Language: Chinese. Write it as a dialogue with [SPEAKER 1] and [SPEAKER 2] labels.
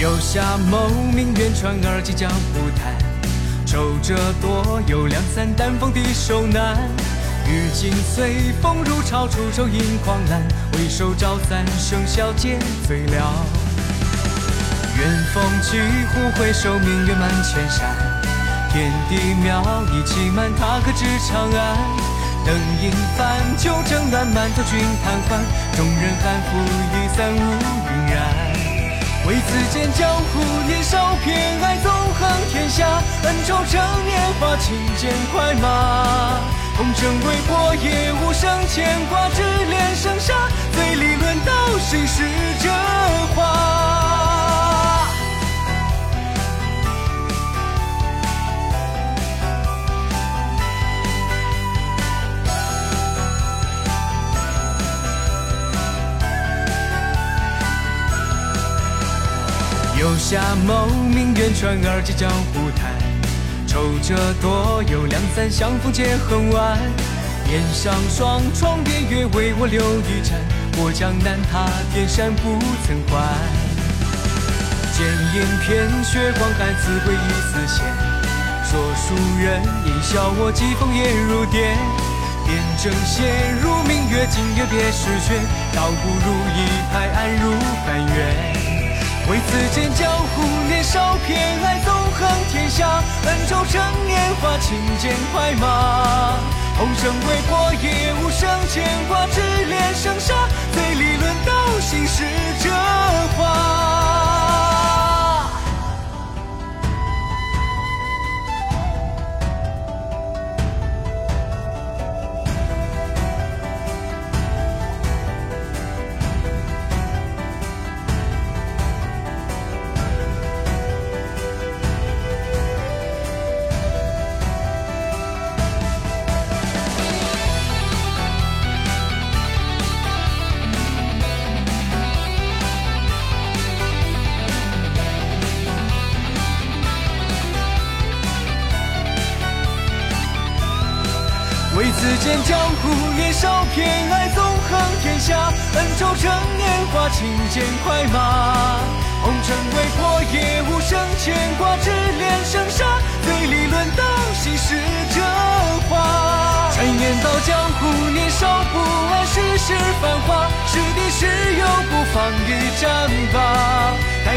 [SPEAKER 1] 游侠某名远传而今江湖谈，愁者多有两三担风的手难。欲尽随风入潮，出手引狂澜，回首朝散，笙箫皆醉了。远风起忽回首，明月满千山。天地渺一气满，他可知长安？灯影泛，酒正暖，满座君贪欢，众人酣服已散，无云然。世间江湖，年少偏爱纵横天下，恩仇趁年华，轻剑快马。红尘未破，也无声牵挂，只恋生杀，醉里论道，谁是真游侠某名远传，而今江湖谈。愁者多有两三，相逢皆恨晚。檐上霜，窗边月，为我留一盏。过江南，踏天山，不曾还。剑影偏雪光寒，自归一丝闲。说书人言笑我，疾风也如电。点正弦，如明月，今夜别时缺。倒不如一拍，安如半月。唯此间江湖，年少偏爱纵横天下，恩仇趁年华，轻剑快马。红尘未破，也无甚牵挂，只恋生杀，为此间江湖，年少偏爱纵横天下，恩仇趁年华，轻剑快马。红尘未破，也无声牵挂，只恋生杀，醉里论道，心是真话。传言道江湖，年少不谙世事繁华，是敌是友，不妨一战罢。待